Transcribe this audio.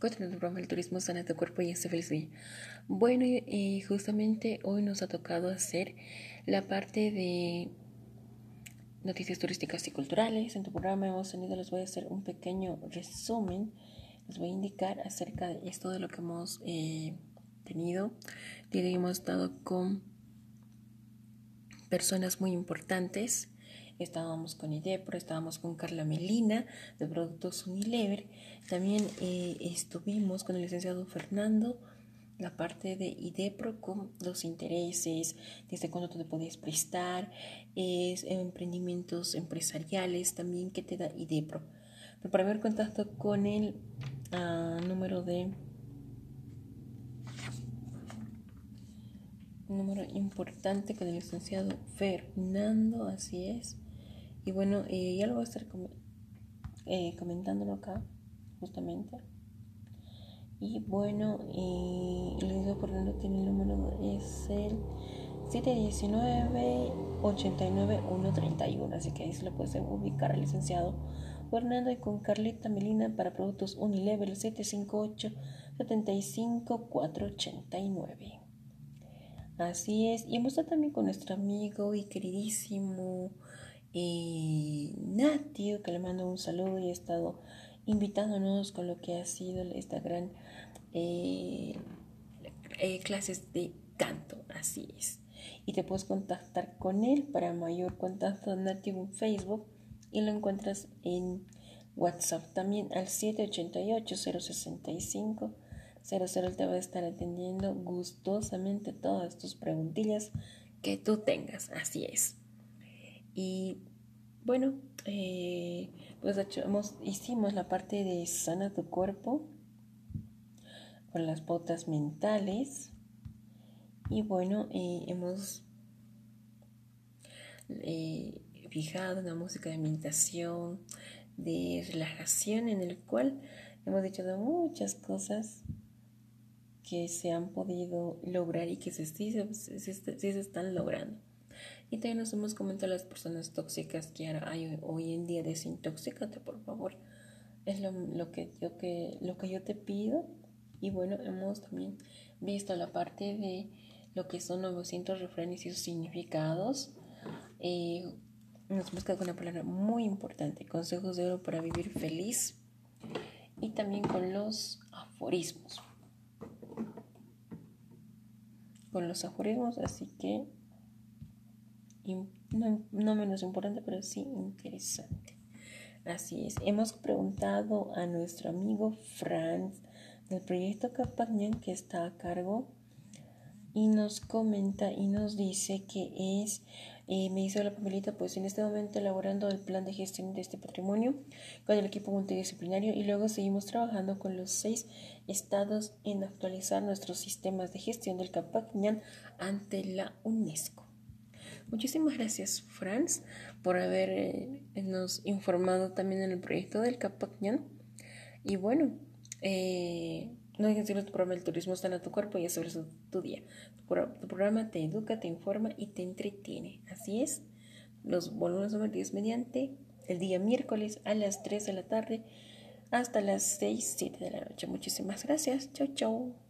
Cuéntanos tu programa El turismo sana tu cuerpo y este feliz día. Bueno, y justamente hoy nos ha tocado hacer la parte de noticias turísticas y culturales. En tu programa hemos tenido, les voy a hacer un pequeño resumen. Les voy a indicar acerca de esto de lo que hemos eh, tenido. hemos estado con personas muy importantes estábamos con IDEPRO, estábamos con Carla Melina de Productos Unilever, también eh, estuvimos con el licenciado Fernando, la parte de IDEPRO con los intereses, desde cuándo te podías prestar, es, emprendimientos empresariales también que te da IDEPRO. Pero para ver contacto con el ah, número de número importante con el licenciado Fernando, así es. Y bueno, eh, ya lo voy a estar eh, comentándolo acá, justamente. Y bueno, el video por ejemplo tiene el número, es el 719-89-131. Así que ahí se lo puede ubicar al licenciado Fernando y con Carlita Melina para productos Unilever 758-75-489. Así es. Y hemos estado también con nuestro amigo y queridísimo y Natio, que le mando un saludo y ha estado invitándonos con lo que ha sido esta gran eh, eh, clases de canto, así es. Y te puedes contactar con él para mayor contacto Natio en Facebook y lo encuentras en WhatsApp también al 788-065. 00 te va a estar atendiendo gustosamente todas tus preguntillas que tú tengas, así es. Y bueno, eh, pues hicimos la parte de sana tu cuerpo con las botas mentales. Y bueno, eh, hemos eh, fijado una música de meditación, de relajación, en el cual hemos dicho de muchas cosas que se han podido lograr y que sí se están logrando. Y también nos hemos comentado las personas tóxicas que hay hoy en día, desintoxícate por favor. Es lo, que yo que, lo que yo te pido. Y bueno, hemos también visto la parte de lo que son 900 refranes y sus significados. Eh, nos hemos quedado con una palabra muy importante, consejos de oro para vivir feliz. Y también con los aforismos. Con los aforismos, así que no, menos importante, pero sí interesante. Así es, hemos preguntado a nuestro amigo Franz del proyecto Capagnan que está a cargo y nos comenta y nos dice que es, eh, me dice la papelita, pues en este momento elaborando el plan de gestión de este patrimonio con el equipo multidisciplinario y luego seguimos trabajando con los seis estados en actualizar nuestros sistemas de gestión del Capagnan ante la UNESCO. Muchísimas gracias, Franz, por habernos eh, informado también en el proyecto del Capacñón. Y bueno, eh, no dejes de tu programa El turismo está en tu cuerpo y es sobre tu día. Tu, programa te educa, te informa y te entretiene. Así es. Los volvemos a ver mediante el día miércoles a las 3 de la tarde hasta las 6, 7 de la noche. Muchísimas gracias. Chau, chau.